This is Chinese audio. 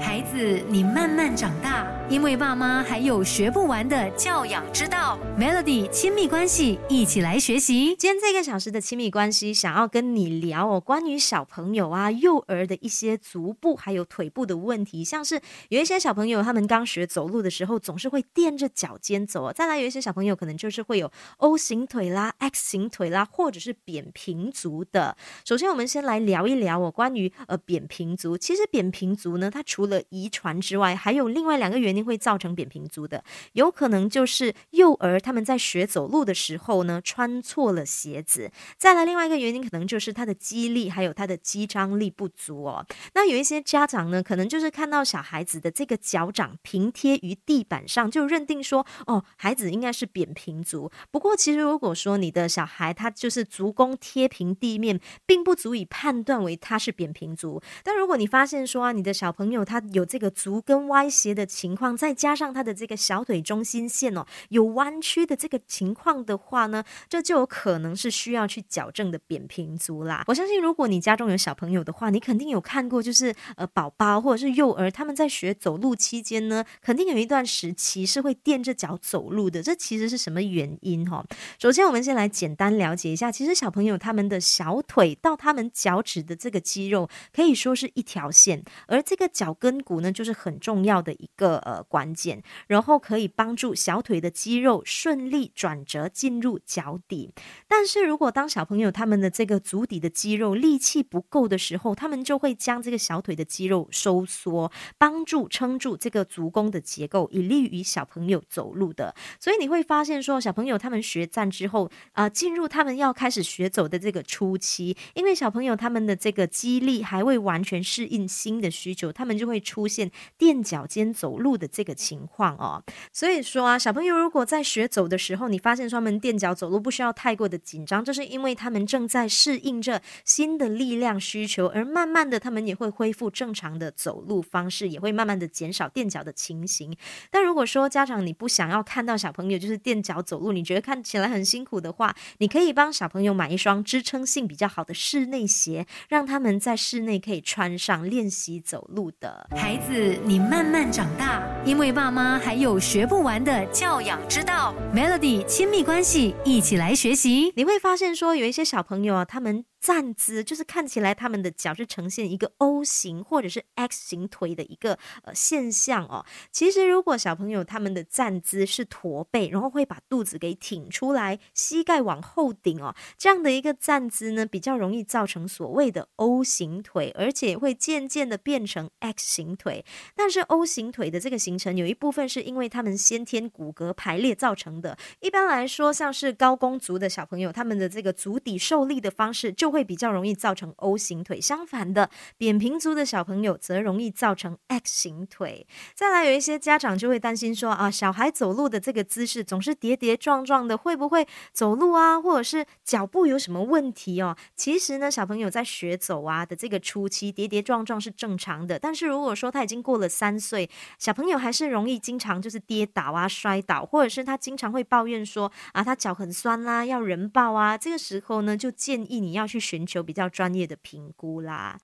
孩子，你慢慢长大，因为爸妈还有学不完的教养之道。Melody 亲密关系，一起来学习。今天这个小时的亲密关系，想要跟你聊哦，关于小朋友啊、幼儿的一些足部还有腿部的问题，像是有一些小朋友他们刚学走路的时候，总是会垫着脚尖走。再来有一些小朋友可能就是会有 O 型腿啦、X 型腿啦，或者是扁平足的。首先，我们先来聊一聊哦，关于呃扁平足。其实扁平足呢，它除除了遗传之外，还有另外两个原因会造成扁平足的，有可能就是幼儿他们在学走路的时候呢，穿错了鞋子。再来另外一个原因，可能就是他的肌力还有他的肌张力不足哦。那有一些家长呢，可能就是看到小孩子的这个脚掌平贴于地板上，就认定说，哦，孩子应该是扁平足。不过其实如果说你的小孩他就是足弓贴平地面，并不足以判断为他是扁平足。但如果你发现说啊，你的小朋友他他有这个足跟歪斜的情况，再加上他的这个小腿中心线哦有弯曲的这个情况的话呢，这就有可能是需要去矫正的扁平足啦。我相信，如果你家中有小朋友的话，你肯定有看过，就是呃宝宝或者是幼儿他们在学走路期间呢，肯定有一段时期是会垫着脚走路的。这其实是什么原因哈？首先，我们先来简单了解一下，其实小朋友他们的小腿到他们脚趾的这个肌肉可以说是一条线，而这个脚跟骨。呢，就是很重要的一个呃关键，然后可以帮助小腿的肌肉顺利转折进入脚底。但是如果当小朋友他们的这个足底的肌肉力气不够的时候，他们就会将这个小腿的肌肉收缩，帮助撑住这个足弓的结构，以利于小朋友走路的。所以你会发现说，小朋友他们学站之后啊，进入他们要开始学走的这个初期，因为小朋友他们的这个肌力还未完全适应新的需求，他们就会会出。现垫脚尖走路的这个情况哦，所以说啊，小朋友如果在学走的时候，你发现他们垫脚走路不需要太过的紧张，这是因为他们正在适应着新的力量需求，而慢慢的他们也会恢复正常的走路方式，也会慢慢的减少垫脚的情形。但如果说家长你不想要看到小朋友就是垫脚走路，你觉得看起来很辛苦的话，你可以帮小朋友买一双支撑性比较好的室内鞋，让他们在室内可以穿上练习走路的。孩子，你慢慢长大，因为爸妈还有学不完的教养之道。Melody 亲密关系，一起来学习。你会发现说，有一些小朋友啊，他们。站姿就是看起来他们的脚是呈现一个 O 型或者是 X 型腿的一个呃现象哦。其实如果小朋友他们的站姿是驼背，然后会把肚子给挺出来，膝盖往后顶哦，这样的一个站姿呢，比较容易造成所谓的 O 型腿，而且会渐渐的变成 X 型腿。但是 O 型腿的这个形成有一部分是因为他们先天骨骼排列造成的。一般来说，像是高弓足的小朋友，他们的这个足底受力的方式就会比较容易造成 O 型腿，相反的，扁平足的小朋友则容易造成 X 型腿。再来，有一些家长就会担心说啊，小孩走路的这个姿势总是跌跌撞撞的，会不会走路啊，或者是脚步有什么问题哦？其实呢，小朋友在学走啊的这个初期跌跌撞撞是正常的，但是如果说他已经过了三岁，小朋友还是容易经常就是跌倒啊、摔倒，或者是他经常会抱怨说啊，他脚很酸啦，要人抱啊，这个时候呢，就建议你要去。寻求比较专业的评估啦。